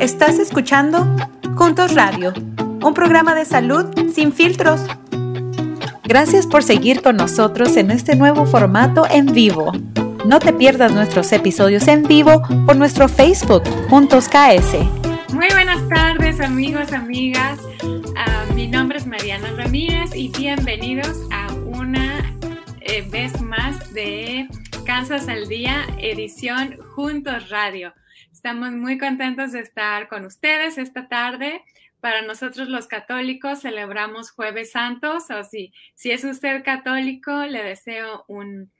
Estás escuchando Juntos Radio, un programa de salud sin filtros. Gracias por seguir con nosotros en este nuevo formato en vivo. No te pierdas nuestros episodios en vivo por nuestro Facebook Juntos KS. Muy buenas tardes amigos, amigas. Uh, mi nombre es Mariana Ramírez y bienvenidos a una eh, vez más de Casas al Día, edición Juntos Radio. Estamos muy contentos de estar con ustedes esta tarde. Para nosotros los católicos celebramos Jueves Santos, o si, si es usted católico, le deseo un,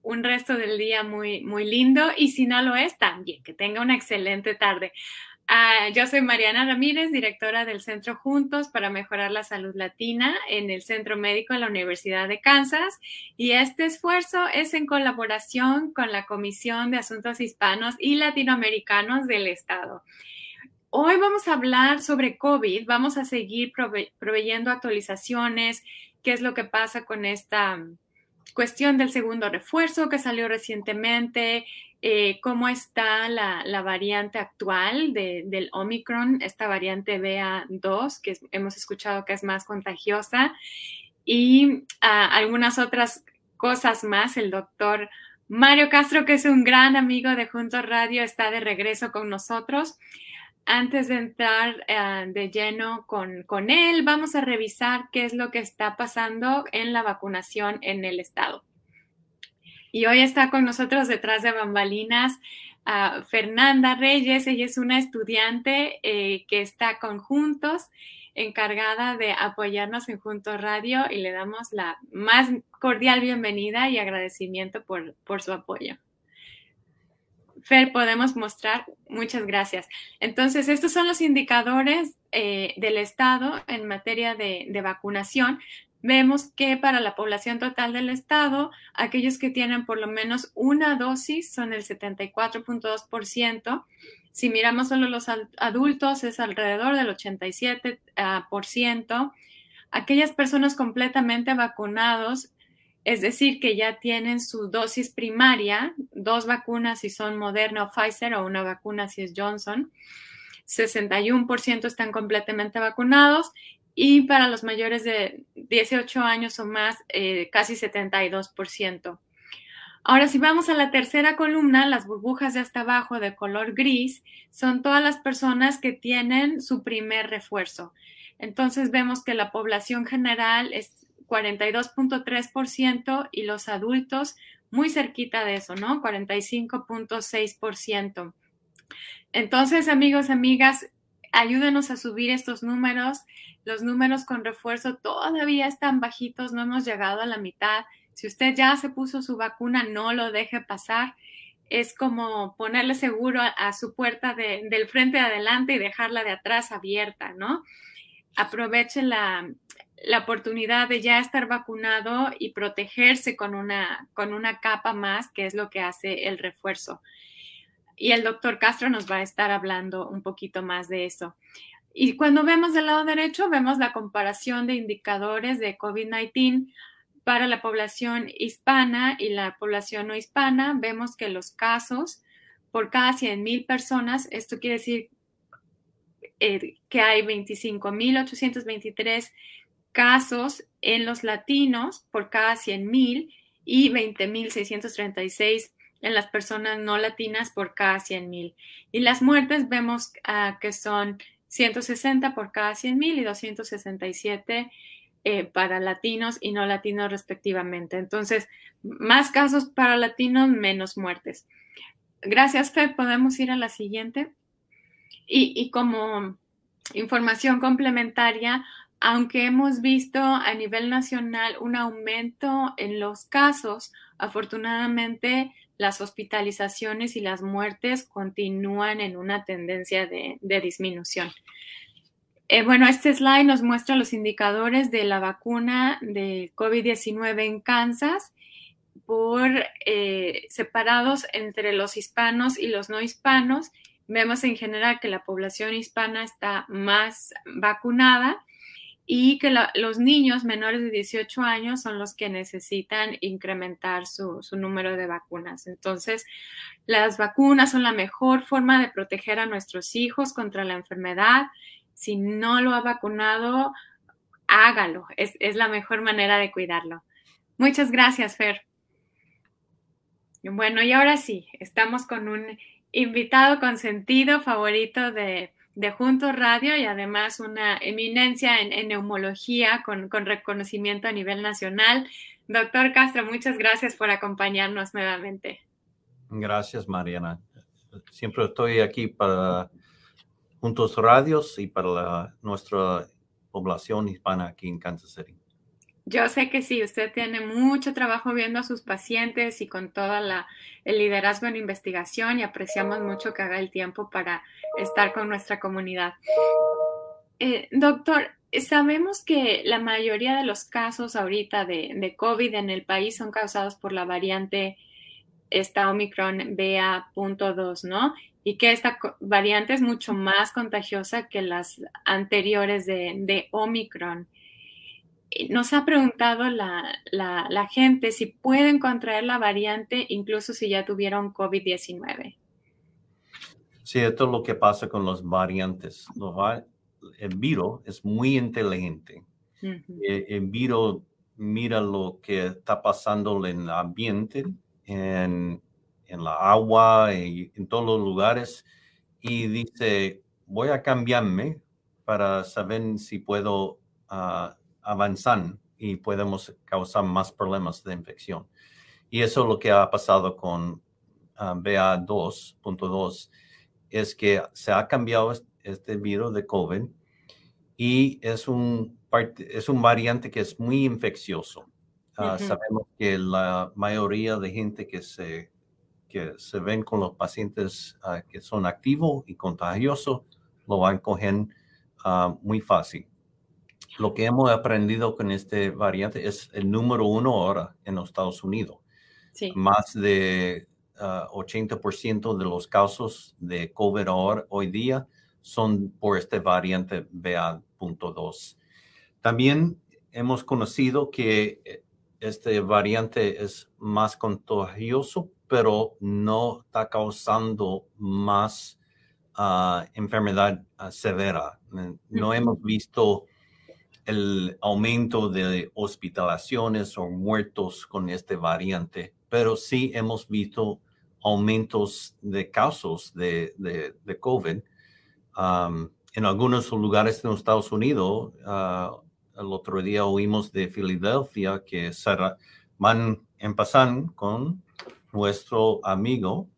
un resto del día muy, muy lindo y si no lo es, también que tenga una excelente tarde. Uh, yo soy Mariana Ramírez, directora del Centro Juntos para Mejorar la Salud Latina en el Centro Médico de la Universidad de Kansas y este esfuerzo es en colaboración con la Comisión de Asuntos Hispanos y Latinoamericanos del Estado. Hoy vamos a hablar sobre COVID, vamos a seguir prove proveyendo actualizaciones, qué es lo que pasa con esta cuestión del segundo refuerzo que salió recientemente, eh, cómo está la, la variante actual de, del Omicron, esta variante BA2, que hemos escuchado que es más contagiosa, y uh, algunas otras cosas más. El doctor Mario Castro, que es un gran amigo de Juntos Radio, está de regreso con nosotros. Antes de entrar uh, de lleno con, con él, vamos a revisar qué es lo que está pasando en la vacunación en el estado. Y hoy está con nosotros detrás de bambalinas uh, Fernanda Reyes. Ella es una estudiante eh, que está con Juntos, encargada de apoyarnos en Juntos Radio y le damos la más cordial bienvenida y agradecimiento por, por su apoyo. Fer, podemos mostrar. Muchas gracias. Entonces, estos son los indicadores eh, del Estado en materia de, de, vacunación vemos que para la población total del estado, aquellos que tienen por lo menos una dosis son el 74.2%. Si miramos solo los adultos, es alrededor del 87%. Aquellas personas completamente vacunados, es decir, que ya tienen su dosis primaria, dos vacunas si son Moderna o Pfizer o una vacuna si es Johnson, 61% están completamente vacunados y para los mayores de 18 años o más, eh, casi 72%. Ahora, si vamos a la tercera columna, las burbujas de hasta abajo de color gris son todas las personas que tienen su primer refuerzo. Entonces vemos que la población general es 42.3% y los adultos muy cerquita de eso, ¿no? 45.6%. Entonces, amigos, amigas, ayúdenos a subir estos números. Los números con refuerzo todavía están bajitos, no hemos llegado a la mitad. Si usted ya se puso su vacuna, no lo deje pasar. Es como ponerle seguro a, su puerta de, del frente adelante y dejarla de atrás abierta, ¿no? Aproveche la, la oportunidad de ya estar vacunado y protegerse con una, con una capa más, que es lo que hace el refuerzo y el doctor Castro nos va a estar hablando un poquito más de eso. Y cuando vemos del lado derecho, vemos la comparación de indicadores de COVID-19 para la población hispana y la población no hispana. Vemos que los casos por cada 100.000 personas, esto quiere decir eh, que hay 25.823 casos en los latinos por cada 100.000 y 20.636 en las personas no latinas por cada 100.000. Y las muertes vemos uh, que son 160 por cada 100.000 y 267 eh, para latinos y no latinos respectivamente. Entonces, más casos para latinos, menos muertes. Gracias, Fed. Podemos ir a la siguiente. Y, y como información complementaria, aunque hemos visto a nivel nacional un aumento en los casos, afortunadamente las hospitalizaciones y las muertes continúan en una tendencia de, disminución. Eh, bueno, este slide nos muestra los indicadores de la vacuna de COVID-19 en Kansas por eh, separados entre los hispanos y los no hispanos. Vemos en general que la población hispana está más vacunada y que los niños menores de 18 años son los que necesitan incrementar su, número de vacunas. Entonces, las vacunas son la mejor forma de proteger a nuestros hijos contra la enfermedad. Si no lo ha vacunado, hágalo. Es, es la mejor manera de cuidarlo. Muchas gracias, Fer. Bueno, y ahora sí, estamos con un invitado consentido favorito de, de Juntos Radio y además una eminencia en, neumología con, reconocimiento a nivel nacional. Doctor Castro, muchas gracias por acompañarnos nuevamente. Gracias, Mariana. Siempre estoy aquí para Juntos Radios y para nuestra población hispana aquí en Kansas City. Yo sé que sí, usted tiene mucho trabajo viendo a sus pacientes y con todo el liderazgo en investigación y apreciamos mucho que haga el tiempo para estar con nuestra comunidad. Eh, doctor, sabemos que la mayoría de los casos ahorita de, COVID en el país son causados por la variante esta Omicron BA.2, ¿no? Y que esta variante es mucho más contagiosa que las anteriores de Omicron nos ha preguntado la, gente si pueden contraer la variante incluso si ya tuvieron COVID-19. Sí, esto es lo que pasa con los variantes. El virus es muy inteligente. Eh, el, virus mira lo que está pasando en el ambiente, en, la agua, en todos los lugares, y dice, voy a cambiarme para saber si puedo uh, avanzan y podemos causar más problemas de infección. Y eso es lo que ha pasado con ah, BA2.2, es que se ha cambiado este virus de COVID y es un, es un variante que es muy infeccioso. Ah, sabemos que la mayoría de gente que se, que se ven con los pacientes ah, que son activos y contagiosos lo van a coger muy fácil lo que hemos aprendido con este variante es el número uno ahora en los Estados Unidos. Más de 80% ah, de los casos de COVID hoy día son por este variante BA.2. También hemos conocido que eh, este variante es más contagioso, pero no está causando más ah, enfermedad ah, severa. No hemos visto el aumento de hospitalizaciones o muertos con este variante, pero sí hemos visto aumentos de casos de, de, COVID. Um, en algunos lugares de los Estados Unidos, uh, el otro día oímos de Filadelfia que van a empezar con nuestro amigo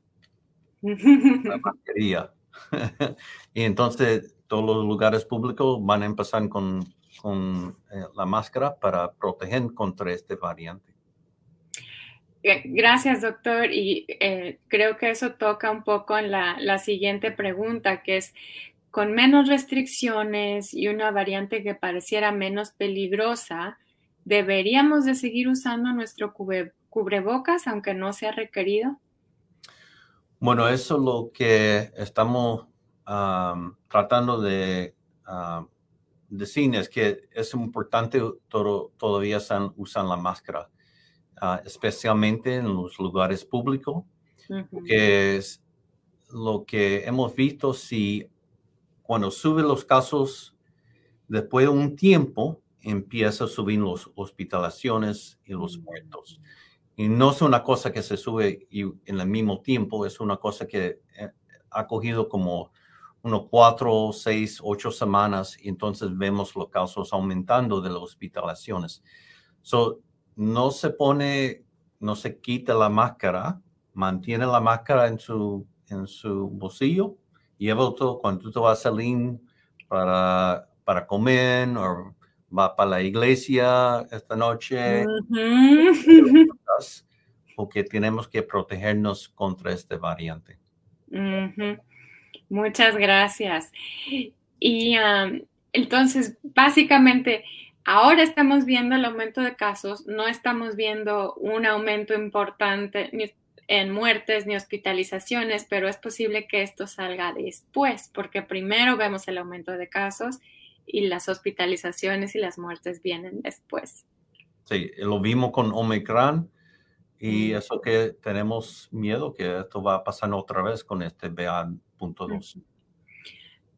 la y entonces todos los lugares públicos van a empezar con con eh, la máscara para proteger contra este variante. Eh, gracias, doctor. Y eh, creo que eso toca un poco en la, la, siguiente pregunta, que es, con menos restricciones y una variante que pareciera menos peligrosa, ¿deberíamos de seguir usando nuestro cubrebocas aunque no sea requerido? Bueno, eso es lo que estamos tratando de decir es que es importante todavía usan, usan la máscara, ah, especialmente en los lugares públicos, que es lo que hemos visto si cuando suben los casos, después de un tiempo empieza a subir las hospitalizaciones y los mm. muertos. Y no es una cosa que se sube y en el mismo tiempo, es una cosa que eh, ha cogido como unos cuatro, seis, ocho semanas y entonces vemos los casos aumentando de las hospitalizaciones. So, no se pone, no se quita la máscara, mantiene la máscara en su, en su bolsillo, lleva todo, cuando tú te vas a salir para, para comer o va para la iglesia esta noche, porque tenemos que protegernos contra este variante. Muchas gracias. Y entonces, básicamente, ahora estamos viendo el aumento de casos, no estamos viendo un aumento importante en muertes ni hospitalizaciones, pero es posible que esto salga después, porque primero vemos el aumento de casos y las hospitalizaciones y las muertes vienen después. Sí, lo vimos con Omicron y eso que tenemos miedo que esto va a pasar otra vez con este BA.2.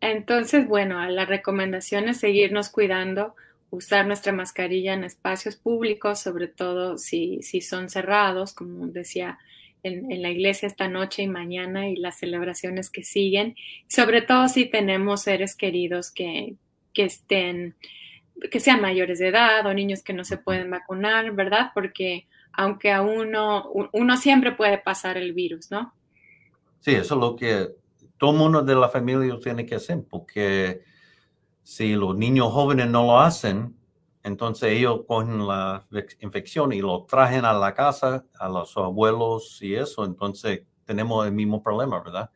Entonces, bueno, la recomendación es seguirnos cuidando, usar nuestra mascarilla en espacios públicos, sobre todo si, si son cerrados, como decía en, la iglesia esta noche y mañana y las celebraciones que siguen, sobre todo si tenemos seres queridos que, que estén, que sean mayores de edad o niños que no se pueden vacunar, ¿verdad? Porque aunque a uno, uno siempre puede pasar el virus, ¿no? Sí, eso es lo que todo mundo de la familia tiene que hacer, porque si los niños jóvenes no lo hacen, entonces ellos cogen la infección y lo traen a la casa, a los abuelos y eso, entonces tenemos el mismo problema, ¿verdad?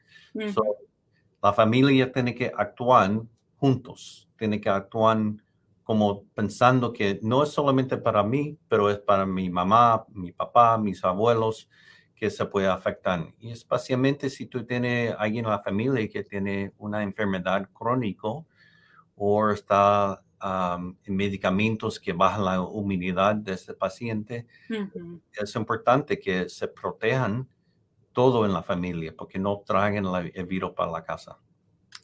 la familia tiene que actuar juntos, tiene que actuar como pensando que no es solamente para mí, pero es para mi mamá, mi papá, mis abuelos, que se puede afectar. Y especialmente si tú tienes alguien en la familia que tiene una enfermedad crónica o está en medicamentos que bajan la inmunidad de ese paciente, es importante que se protejan todo en la familia, porque no traigan el virus para la casa.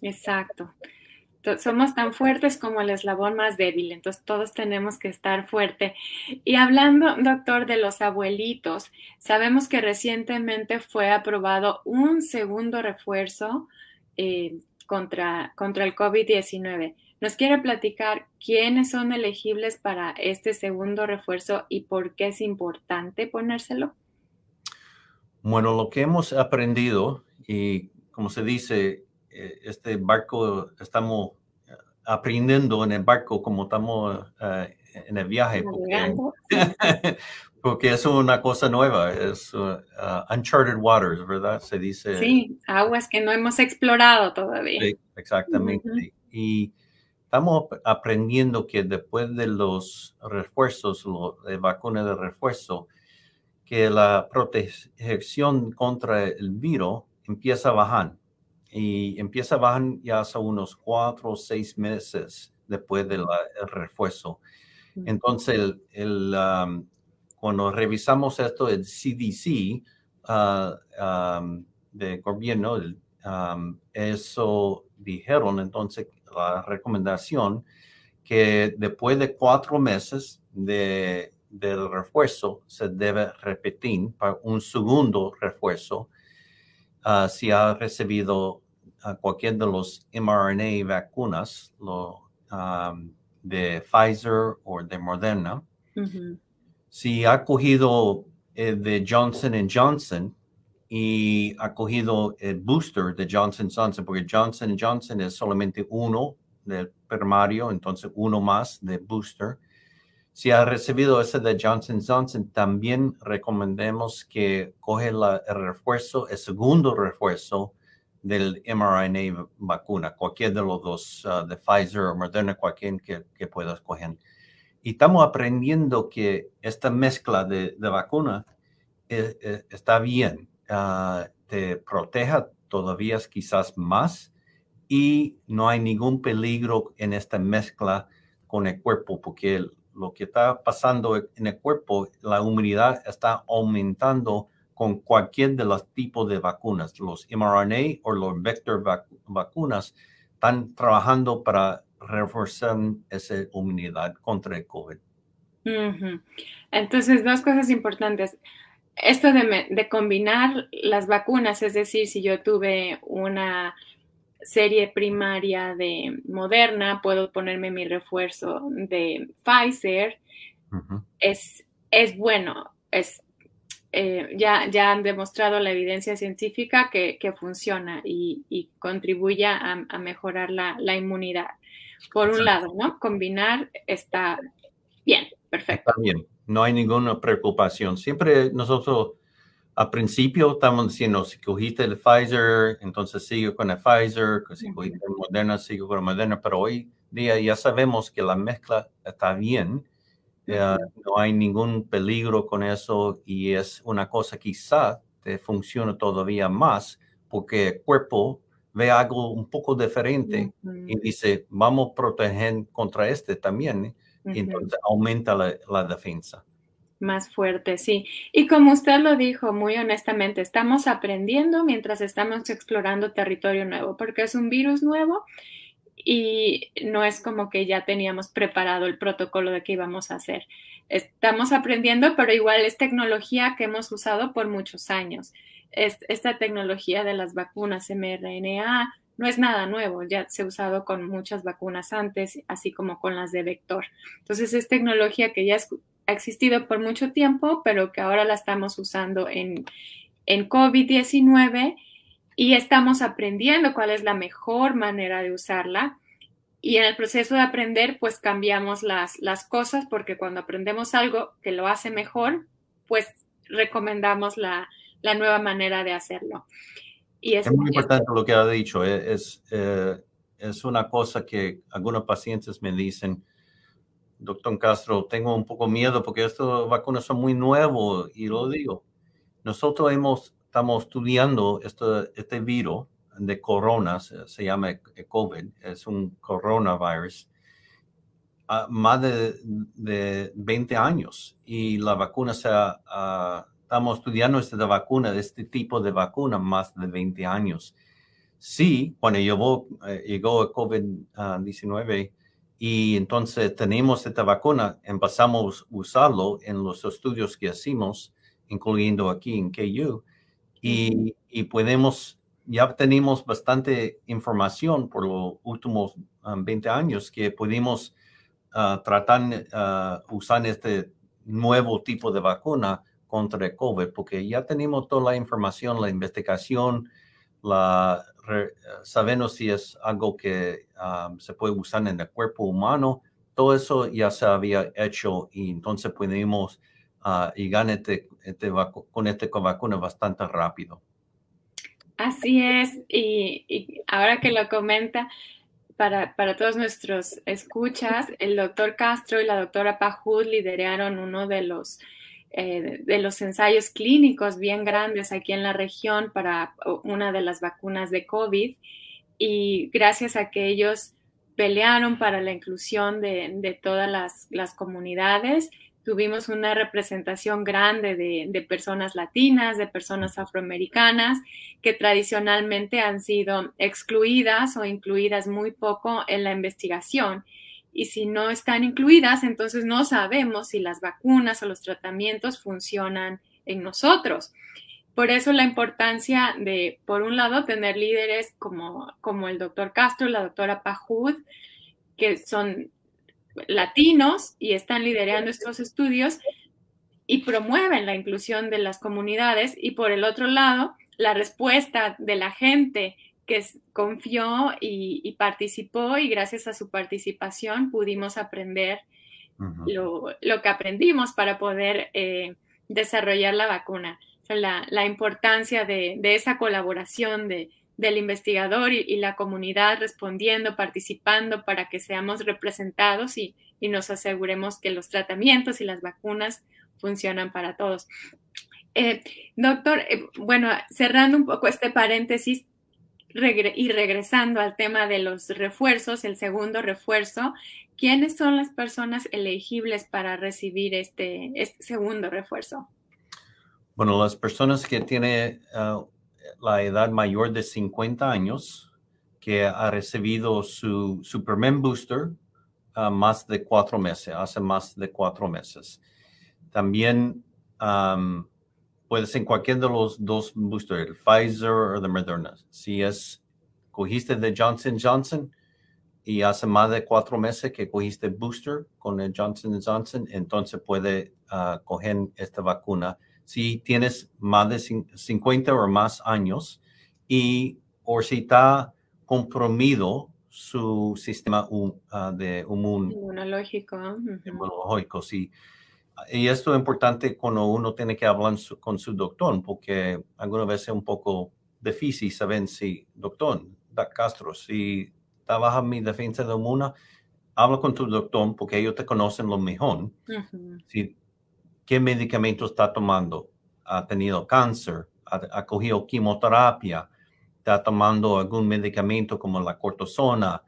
Exacto somos tan fuertes como el eslabón más débil, entonces todos tenemos que estar fuerte. Y hablando, doctor, de los abuelitos, sabemos que recientemente fue aprobado un segundo refuerzo eh, contra, contra el COVID-19. ¿Nos quiere platicar quiénes son elegibles para este segundo refuerzo y por qué es importante ponérselo? Bueno, lo que hemos aprendido y como se dice, este barco, estamos aprendiendo en el barco como estamos eh, en el viaje, porque, es una cosa nueva, es uh, uncharted waters, ¿verdad? Se dice. Sí, aguas que no hemos explorado todavía. exactamente. Y estamos aprendiendo que después de los refuerzos, de vacunas de refuerzo, que la protección contra el virus empieza a bajar y empieza a bajar ya hace unos cuatro o seis meses después del refuerzo. Entonces, el, cuando revisamos esto, el CDC uh, de gobierno, eso dijeron entonces la recomendación que después de cuatro meses de, del refuerzo se debe repetir para un segundo refuerzo uh, si ha recibido a cualquier de los mRNA vacunas, lo, de Pfizer o de Moderna, si ha cogido el de Johnson Johnson y ha cogido el booster de Johnson Johnson, porque Johnson Johnson es solamente uno del primario, entonces uno más de booster. Si ha recibido ese de Johnson Johnson, también recomendemos que coge el refuerzo, el segundo refuerzo del mRNA vacuna, cualquier de los dos, uh, de Pfizer o Moderna, cualquier que, que puedas coger. Y estamos aprendiendo que esta mezcla de, de vacuna eh, eh, está bien, uh, te proteja todavía quizás más y no hay ningún peligro en esta mezcla con el cuerpo, porque lo que está pasando en el cuerpo, la inmunidad está aumentando con cualquier de los tipos de vacunas. Los mRNA o los vector vacunas están trabajando para reforzar esa inmunidad contra el COVID. Entonces, dos cosas importantes. Esto de, de, combinar las vacunas, es decir, si yo tuve una serie primaria de Moderna, puedo ponerme mi refuerzo de Pfizer, es, es bueno, es eh, ya, ya han demostrado la evidencia científica que, funciona y, contribuye a, mejorar la, inmunidad. Por un lado, ¿no? Combinar está bien, perfecto. Está bien, no hay ninguna preocupación. Siempre nosotros al principio estamos diciendo, si cogiste el Pfizer, entonces sigo con el Pfizer, si cogiste el Moderna, sigo con el Moderna, pero hoy día ya sabemos que la mezcla está bien eh, no hay ningún peligro con eso y es una cosa quizá te funciona todavía más porque el cuerpo ve algo un poco diferente y dice, vamos a proteger contra este también, y entonces aumenta la, defensa. Más fuerte, sí. Y como usted lo dijo muy honestamente, estamos aprendiendo mientras estamos explorando territorio nuevo, porque es un virus nuevo y no es como que ya teníamos preparado el protocolo de qué íbamos a hacer. Estamos aprendiendo, pero igual es tecnología que hemos usado por muchos años esta tecnología de las vacunas mRNA no es nada nuevo, ya se ha usado con muchas vacunas antes, así como con las de vector. Entonces es tecnología que ya ha existido por mucho tiempo, pero que ahora la estamos usando en, en COVID-19 y estamos aprendiendo cuál es la mejor manera de usarla. Y en el proceso de aprender, pues cambiamos las, las cosas, porque cuando aprendemos algo que lo hace mejor, pues recomendamos la, la nueva manera de hacerlo. Y es, muy importante lo que ha dicho. Eh, es, eh, es una cosa que algunos pacientes me dicen, doctor Castro, tengo un poco miedo porque estas vacunas son muy nuevos y lo digo. Nosotros hemos, estamos estudiando este, este virus de corona, se, llama COVID, es un coronavirus, más de, de, 20 años y la vacuna se ha estamos estudiando esta vacuna, este tipo de vacuna, más de 20 años. Sí, cuando llegó, eh, llegó el COVID-19 y entonces tenemos esta vacuna, empezamos a usarlo en los estudios que hicimos, incluyendo aquí en KU, y, y podemos, ya tenemos bastante información por los últimos 20 um, años que pudimos uh, tratar, uh, usar este nuevo tipo de vacuna contra el COVID, porque ya tenemos toda la información, la investigación, la, sabemos si es algo que um, se puede usar en el cuerpo humano, todo eso ya se había hecho y entonces pudimos uh, llegar este, este con este bastante rápido. Así es, y, ahora que lo comenta, para, para, todos nuestros escuchas, el doctor Castro y la doctora Pajud lideraron uno de los eh, de los ensayos clínicos bien grandes aquí en la región para una de las vacunas de COVID y gracias a que ellos pelearon para la inclusión de, todas las, comunidades, tuvimos una representación grande de, personas latinas, de personas afroamericanas, que tradicionalmente han sido excluidas o incluidas muy poco en la investigación y si no están incluidas, entonces no sabemos si las vacunas o los tratamientos funcionan en nosotros. Por eso la importancia de, por un lado, tener líderes como, como el doctor Castro, la doctora Pajud, que son latinos y están liderando estos estudios y promueven la inclusión de las comunidades. Y por el otro lado, la respuesta de la gente que confió y, participó y gracias a su participación pudimos aprender lo, que aprendimos para poder eh, desarrollar la vacuna. la, importancia de, esa colaboración de, del investigador y, la comunidad respondiendo, participando para que seamos representados y, nos aseguremos que los tratamientos y las vacunas funcionan para todos. Eh, doctor, eh, bueno, cerrando un poco este paréntesis, y regresando al tema de los refuerzos, el segundo refuerzo, ¿quiénes son las personas elegibles para recibir este, este segundo refuerzo? Bueno, las personas que tienen uh, la edad mayor de 50 años, que ha recibido su, su primer booster uh, más de cuatro meses, hace más de cuatro meses. También puede ser cualquier de los dos boosters, el Pfizer o el Moderna. Si es, cogiste de Johnson Johnson y hace más de cuatro meses que cogiste booster con el Johnson Johnson, entonces puede uh, coger esta vacuna. Si tienes más de 50 o más años y o si está compromiso su sistema uh, de inmunológico. inmunológico. Si y esto es importante cuando uno tiene que hablar con su doctor, porque algunas veces es un poco difícil saber si, doctor, Castro, si está baja mi defensa de inmuna, habla con tu doctor porque ellos te conocen lo mejor. si, ¿Qué medicamento está tomando? ¿Ha tenido cáncer? ¿Ha, cogido quimioterapia? está tomando algún medicamento como la cortisona,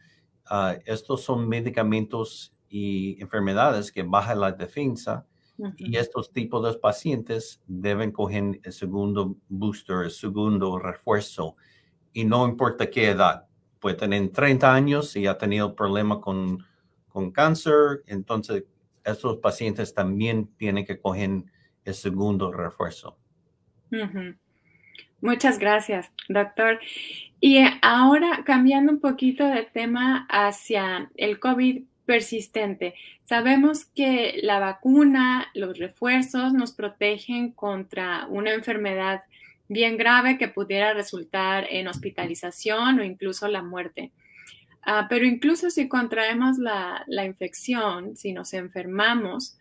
ah, estos son medicamentos y enfermedades que bajan la defensa y estos tipos de pacientes deben coger el segundo booster, el segundo refuerzo y no importa qué edad. Puede tener 30 años y ha tenido problemas con, con cáncer, entonces estos pacientes también tienen que coger el segundo refuerzo. Muchas gracias, doctor. Y ahora cambiando un poquito de tema hacia el COVID persistente. Sabemos que la vacuna, los refuerzos nos protegen contra una enfermedad bien grave que pudiera resultar en hospitalización o incluso la muerte. Ah, pero incluso si contraemos la, infección, si nos enfermamos,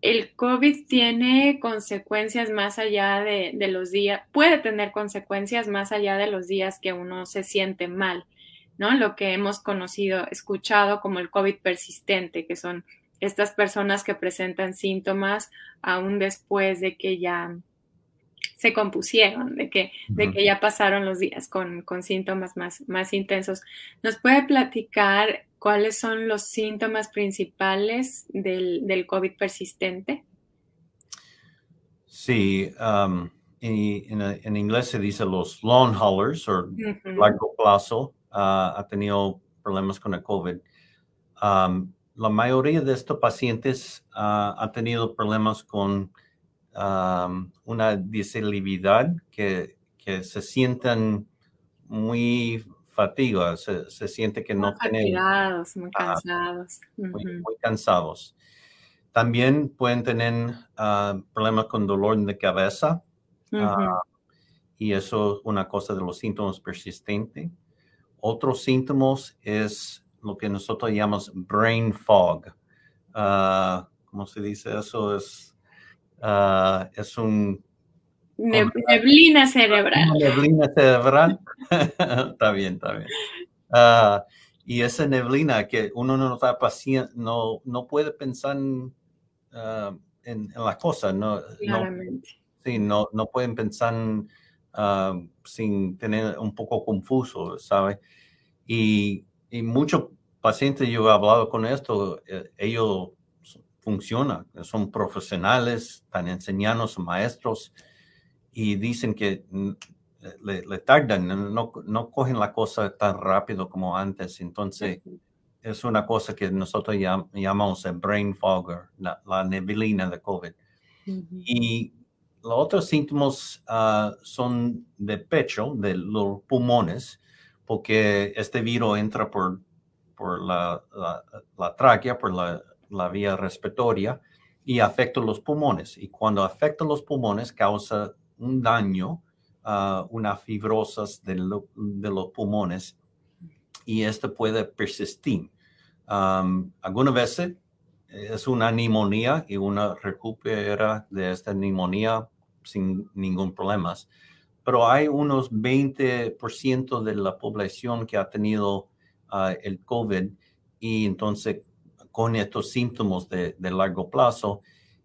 el COVID tiene consecuencias más allá de, de, los días, puede tener consecuencias más allá de los días que uno se siente mal. ¿no? Lo que hemos conocido, escuchado como el COVID persistente, que son estas personas que presentan síntomas aún después de que ya se compusieron, de que, de que ya pasaron los días con, síntomas más, más intensos. ¿Nos puede platicar cuáles son los síntomas principales del, COVID persistente? Sí, um, en, inglés se dice los long haulers o largo plazo, ha tenido problemas con el COVID. la mayoría de estos pacientes uh, han tenido problemas con una disabilidad que, que, se sienten muy fatigados, se, siente que no tienen... muy cansados. muy, cansados. También pueden tener ah, problemas con dolor de cabeza. Ah, y eso es una cosa de los síntomas persistentes. Otros síntomas es lo que nosotros llamamos brain fog. ¿Cómo se dice eso? Es, uh, es un... neblina cerebral. Neblina cerebral. está bien, está bien. Uh, y esa neblina que uno no está paciente, no, no puede pensar en, en, las cosas. No, Claramente. sí, no, no pueden pensar sin tener un poco confuso, ¿sabe? Y, y, muchos pacientes, yo he hablado con esto, eh, ellos funcionan, son profesionales, están enseñando, son maestros y dicen que mm, le, tardan, no, no, cogen la cosa tan rápido como antes. Entonces, es una cosa que nosotros llamamos el brain fogger, la, neblina de COVID. Y los otros síntomas ah, son de pecho, de los pulmones, porque este virus entra por, por la, la, tráquea, por la, la, vía respiratoria y afecta los pulmones. Y cuando afecta los pulmones causa un daño, uh, una fibrosis de, de, los pulmones y esto puede persistir. Um, algunas veces es una neumonía y una recupera de esta neumonía sin ningún problema. Pero hay unos 20% de la población que ha tenido ah, el COVID y entonces con estos síntomas de, largo plazo.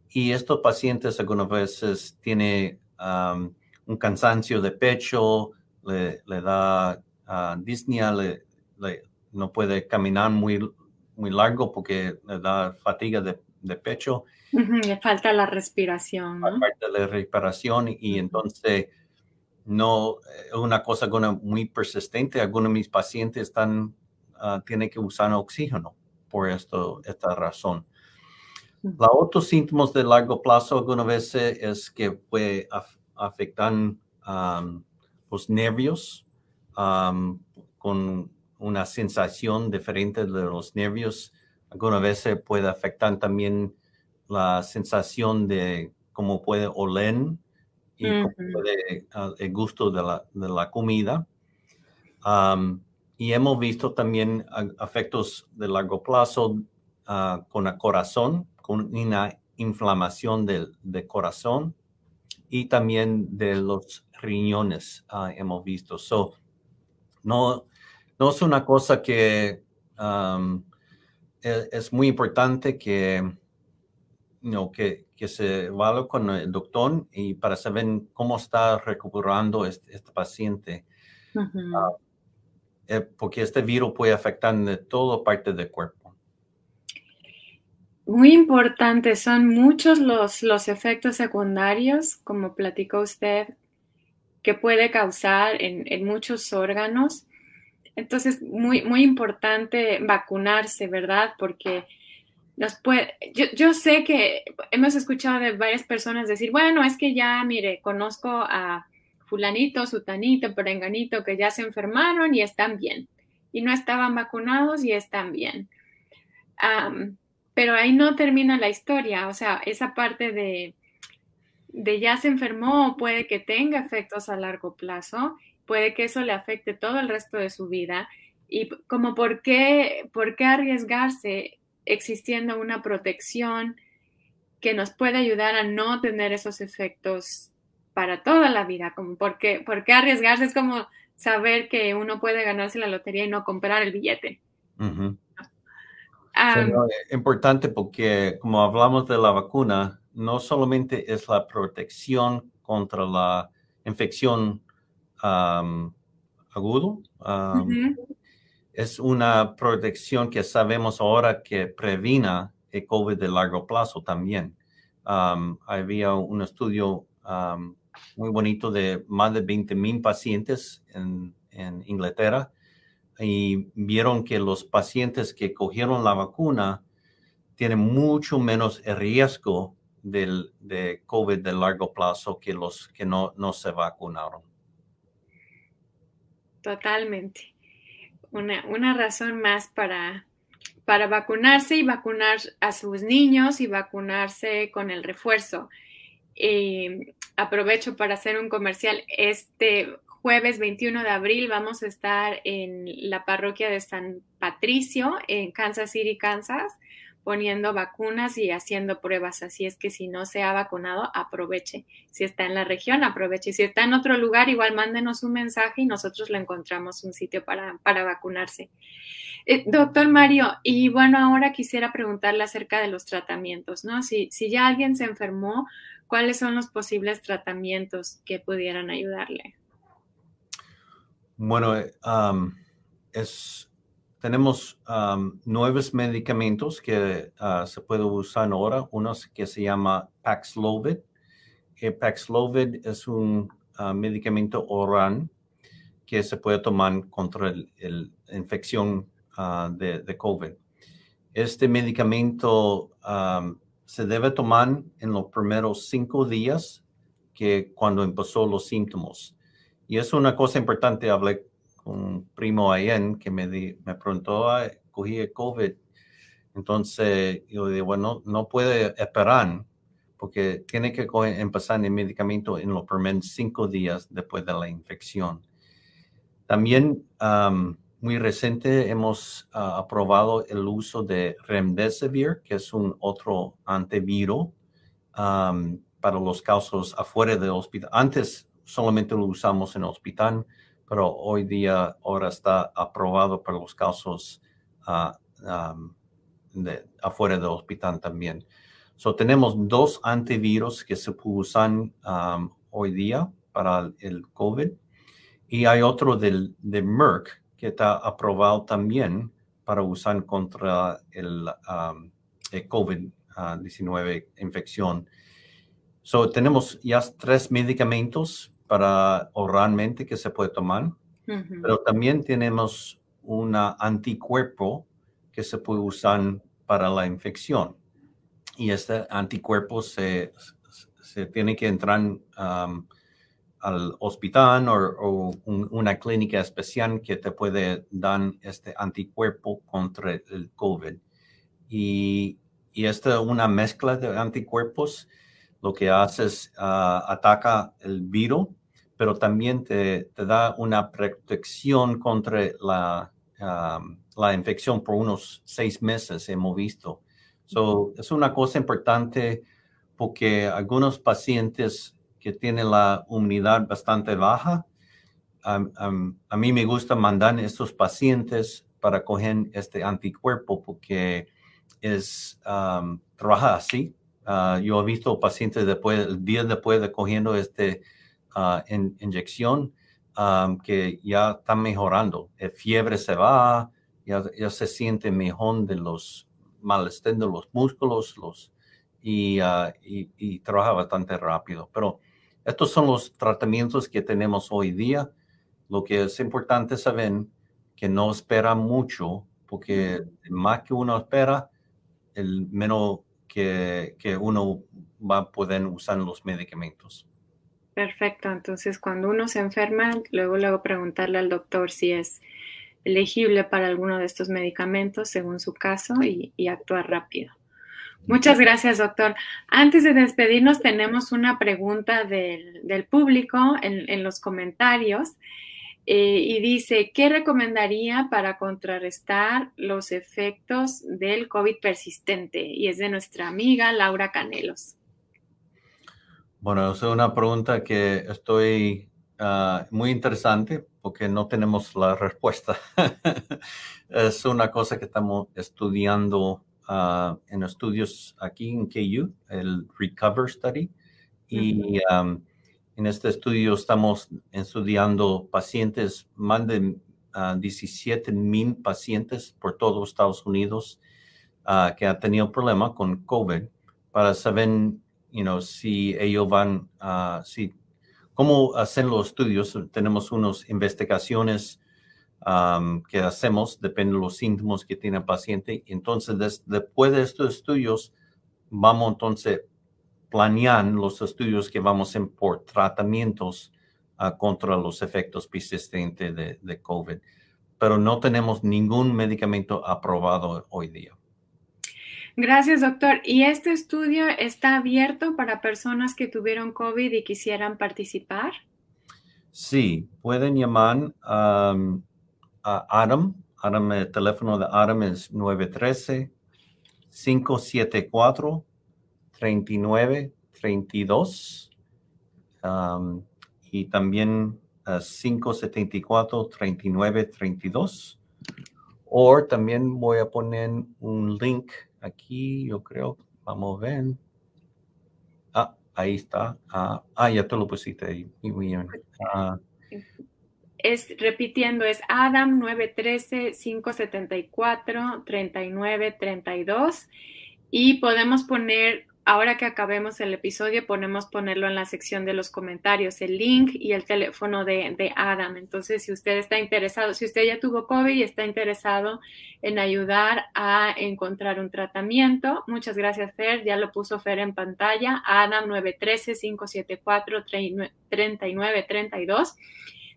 Y estos pacientes algunas veces tienen un cansancio de pecho, le, da uh, disnea, le, no puede caminar muy muy largo porque le da fatiga de, pecho. le falta la respiración. ¿no? Falta la respiración y entonces no es una cosa muy persistente. Algunos de mis pacientes están, uh, tienen que usar oxígeno por esto, esta razón. Los otros síntomas de largo plazo algunas veces es que puede afectar los nervios con una sensación diferente de los nervios. Algunas veces puede afectar también la sensación de cómo puede oler y ah, el gusto de la, de la comida. Y hemos visto también efectos de largo plazo ah, con el corazón, con una inflamación del corazón y también de los riñones ah, hemos visto. So, no, no es una cosa que e, es, muy importante que, que, que, se vaya con el doctor y para saber cómo está recuperando este, este paciente. Eh, porque este virus puede afectar de toda parte del cuerpo. Muy importante, son muchos los, los efectos secundarios, como platicó usted, que puede causar en, muchos órganos. Entonces, muy, muy importante vacunarse, ¿verdad? Porque nos puede, yo, yo, sé que hemos escuchado de varias personas decir, bueno, es que ya, mire, conozco a fulanito, sutanito, perenganito que ya se enfermaron y están bien. Y no estaban vacunados y están bien. pero ahí no termina la historia. O sea, esa parte de, de ya se enfermó puede que tenga efectos a largo plazo, puede que eso le afecte todo el resto de su vida. Y como por qué, por qué arriesgarse existiendo una protección que nos puede ayudar a no tener esos efectos para toda la vida, como porque, porque arriesgarse es como saber que uno puede ganarse la lotería y no comprar el billete. es importante porque como hablamos de la vacuna, no solamente es la protección contra la infección agudo, es una protección que sabemos ahora que previna el COVID de largo plazo también. había un estudio muy bonito de más de 20 mil pacientes en, Inglaterra y vieron que los pacientes que cogieron la vacuna tienen mucho menos riesgo del, de COVID de largo plazo que los que no, no se vacunaron. Totalmente. Una, una razón más para, para vacunarse y vacunar a sus niños y vacunarse con el refuerzo. Eh, aprovecho para hacer un comercial. Este jueves 21 de abril vamos a estar en la parroquia de San Patricio, en Kansas City, Kansas, poniendo vacunas y haciendo pruebas. Así es que si no se ha vacunado, aproveche. Si está en la región, aproveche. Si está en otro lugar, igual mándenos un mensaje y nosotros le encontramos un sitio para, para vacunarse. Eh, doctor Mario, y bueno, ahora quisiera preguntarle acerca de los tratamientos, ¿no? Si, si ya alguien se enfermó, ¿cuáles son los posibles tratamientos que pudieran ayudarle? Bueno, eh, es, tenemos nuevos medicamentos que ah, se pueden usar ahora, uno que se llama Paxlovid. El Paxlovid es un ah, medicamento oral que se puede tomar contra la infección ah, de, de, COVID. Este medicamento se debe tomar en los primeros cinco días que cuando empezó los síntomas. Y es una cosa importante, hablé con un primo ayer que me, me preguntó, cogí el COVID. Entonces yo dije, bueno, no puede esperar porque tiene que empezar el medicamento en los primeros cinco días después de la infección. También muy reciente hemos ah, aprobado el uso de Remdesivir, que es un otro antivirus para los casos afuera del hospital. Antes solamente lo usamos en el hospital, pero hoy día ahora está aprobado para los casos ah, de, afuera del hospital también. So, tenemos dos antivirus que se usan hoy día para el COVID y hay otro del, de Merck que está aprobado también para usar contra el, COVID-19 infección. So, tenemos ya tres medicamentos para oralmente que se puede tomar, pero también tenemos un anticuerpo que se puede usar para la infección. Y este anticuerpo se, se tiene que entrar al hospital o, una clínica especial que te puede dar este anticuerpo contra el COVID. Y, y esta es una mezcla de anticuerpos. Lo que hace es ah, ataca el virus, pero también te, te da una protección contra la, la infección por unos seis meses, hemos visto. So, es una cosa importante porque algunos pacientes que tienen la unidad bastante baja, a mí me gusta mandar a estos pacientes para coger este anticuerpo porque es, trabaja así. Ah, yo he visto pacientes después, el día después de cogiendo esta uh, inyección, que ya están mejorando. El fiebre se va, ya, ya se siente mejor de los malestar de los músculos los, y, uh, y, y, trabaja bastante rápido. Pero estos son los tratamientos que tenemos hoy día. Lo que es importante saber que no espera mucho, porque más que uno espera, el menos que, que uno va a poder usar los medicamentos. Perfecto. Entonces, cuando uno se enferma, luego, luego preguntarle al doctor si es elegible para alguno de estos medicamentos según su caso y, actuar rápido. Muchas gracias, doctor. Antes de despedirnos, tenemos una pregunta del, público en, los comentarios eh, y dice, ¿qué recomendaría para contrarrestar los efectos del COVID persistente? Y es de nuestra amiga Laura Canelos. Bueno, es una pregunta que estoy Ah, muy interesante porque no tenemos la respuesta. es una cosa que estamos estudiando ah, en estudios aquí en KU, el Recover Study. Y en este estudio estamos estudiando pacientes, más de 17 ah, mil pacientes por todo Estados Unidos que han tenido problemas con COVID para saber you know, si ellos van, a si ¿Cómo hacen los estudios? Tenemos unas investigaciones que hacemos, depende de los síntomas que tiene el paciente. Entonces, después de estos estudios, vamos entonces planear los estudios que vamos a hacer por tratamientos ah, contra los efectos persistentes de, de COVID. Pero no tenemos ningún medicamento aprobado hoy día. Gracias, doctor. ¿Y este estudio está abierto para personas que tuvieron COVID y quisieran participar? Sí, pueden llamar Adam. Adam, el teléfono de Adam es 913-574-3932. y también 574-3932. O también voy a poner un link aquí yo creo, vamos a ver. Ah, ahí está. Ah, ah ya te lo pusiste ahí. Muy bien. Ah. Es repitiendo, es Adam 913-574-3932 y podemos poner ahora que acabemos el episodio, ponemos ponerlo en la sección de los comentarios, el link y el teléfono de, Adam. Entonces, si usted está interesado, si usted ya tuvo COVID y está interesado en ayudar a encontrar un tratamiento, muchas gracias, Fer. Ya lo puso Fer en pantalla. Adam 913-574-3932.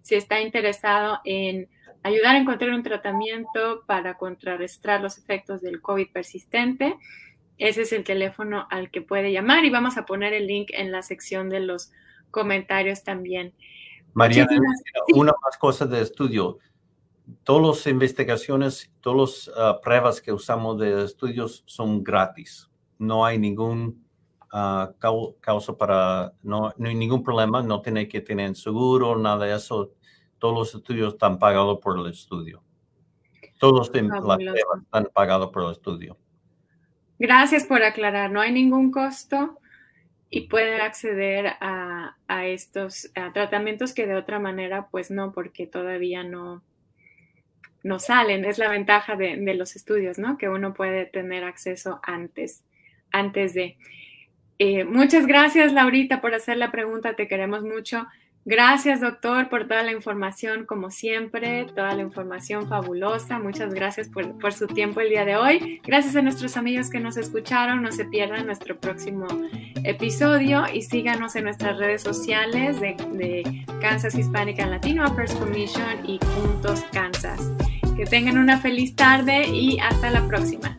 Si está interesado en ayudar a encontrar un tratamiento para contrarrestar los efectos del COVID persistente, ese es el teléfono al que puede llamar y vamos a poner el link en la sección de los comentarios también. María, una más cosa de estudio. Todas las investigaciones, todas las ah, pruebas que usamos de estudios son gratis. No hay ningún uh, causa para, no, no, hay ningún problema, no tiene que tener seguro, nada de eso. Todos los estudios están pagados por el estudio. Todos las pruebas están pagados por el estudio. Gracias por aclarar, no hay ningún costo y pueden acceder a, estos tratamientos que de otra manera pues no, porque todavía no, no salen. Es la ventaja de, los estudios, ¿no? Que uno puede tener acceso antes, antes de. Eh, muchas gracias, Laurita, por hacer la pregunta. Te queremos mucho. Gracias, doctor, por toda la información, como siempre, toda la información fabulosa. Muchas gracias por, su tiempo el día de hoy. Gracias a nuestros amigos que nos escucharon. No se pierdan nuestro próximo episodio y síganos en nuestras redes sociales de, de Kansas Hispanic and Latino Affairs Commission y Juntos Kansas. Que tengan una feliz tarde y hasta la próxima.